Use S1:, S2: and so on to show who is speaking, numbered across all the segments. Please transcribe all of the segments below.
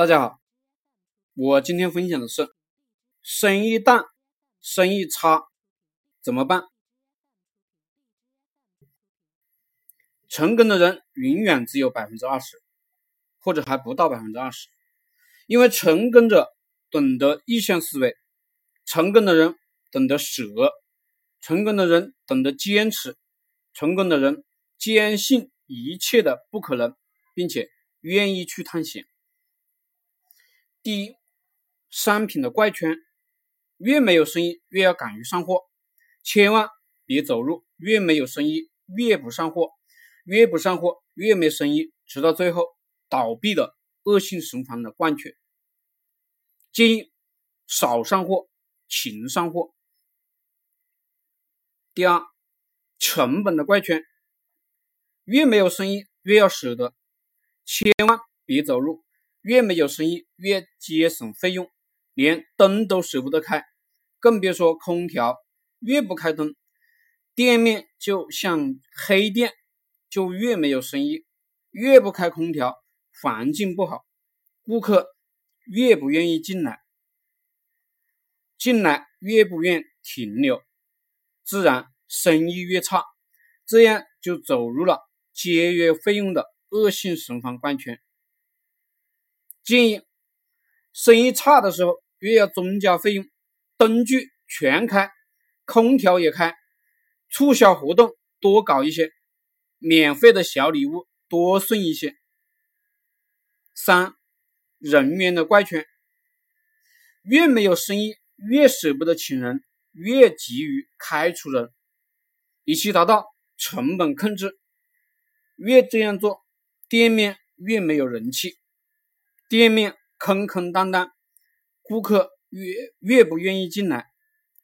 S1: 大家好，我今天分享的是生意淡、生意差怎么办？成功的人永远只有百分之二十，或者还不到百分之二十，因为成功者懂得逆向思维，成功的人懂得舍，成功的人懂得坚持，成功的人坚信一切的不可能，并且愿意去探险。第一，商品的怪圈，越没有生意越要敢于上货，千万别走入越没有生意越不上货，越不上货越没生意，直到最后倒闭的恶性循环的怪圈。建议少上货，勤上货。第二，成本的怪圈，越没有生意越要舍得，千万别走入。越没有生意，越节省费用，连灯都舍不得开，更别说空调。越不开灯，店面就像黑店，就越没有生意。越不开空调，环境不好，顾客越不愿意进来，进来越不愿停留，自然生意越差，这样就走入了节约费用的恶性循环怪圈。建议生意差的时候，越要增加费用，灯具全开，空调也开，促销活动多搞一些，免费的小礼物多送一些。三人员的怪圈，越没有生意，越舍不得请人，越急于开除人，以期达到成本控制。越这样做，店面越没有人气。店面空空荡荡，顾客越越不愿意进来，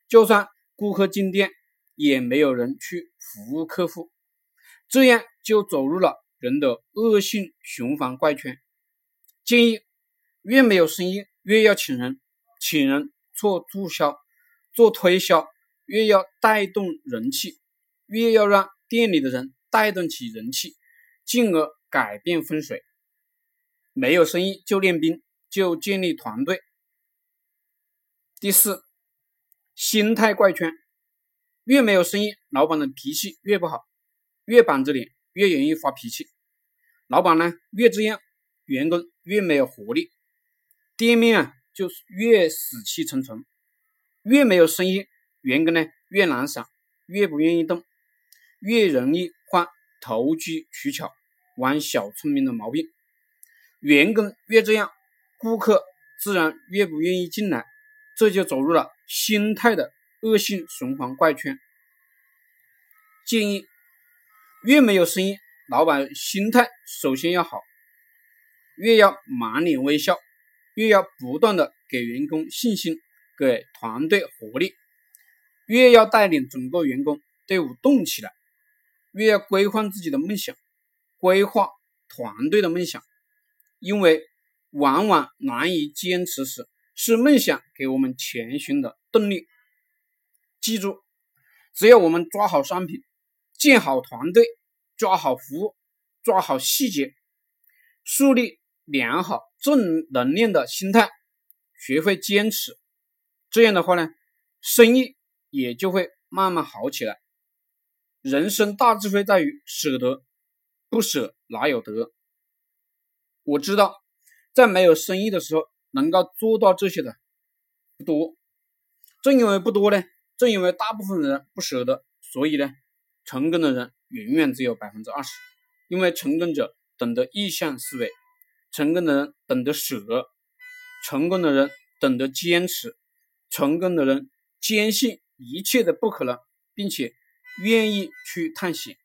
S1: 就算顾客进店，也没有人去服务客户，这样就走入了人的恶性循环怪圈。建议越没有生意，越要请人，请人做促销、做推销，越要带动人气，越要让店里的人带动起人气，进而改变风水。没有生意就练兵，就建立团队。第四，心态怪圈，越没有生意，老板的脾气越不好，越板着脸，越容易发脾气。老板呢越这样，员工越没有活力，店面啊就越死气沉沉。越没有生意，员工呢越懒散，越不愿意动，越容易患投机取巧、玩小聪明的毛病。员工越这样，顾客自然越不愿意进来，这就走入了心态的恶性循环怪圈。建议越没有生意，老板心态首先要好，越要满脸微笑，越要不断的给员工信心，给团队活力，越要带领整个员工队伍动起来，越要规划自己的梦想，规划团队的梦想。因为往往难以坚持时，是梦想给我们前行的动力。记住，只要我们抓好商品，建好团队，抓好服务，抓好细节，树立良好正能量的心态，学会坚持，这样的话呢，生意也就会慢慢好起来。人生大智慧在于舍得，不舍哪有得。我知道，在没有生意的时候，能够做到这些的不多。正因为不多呢，正因为大部分人不舍得，所以呢，成功的人永远只有百分之二十。因为成功者懂得逆向思维，成功的人懂得舍，成功的人懂得坚持，成功的人坚信一切的不可能，并且愿意去探险。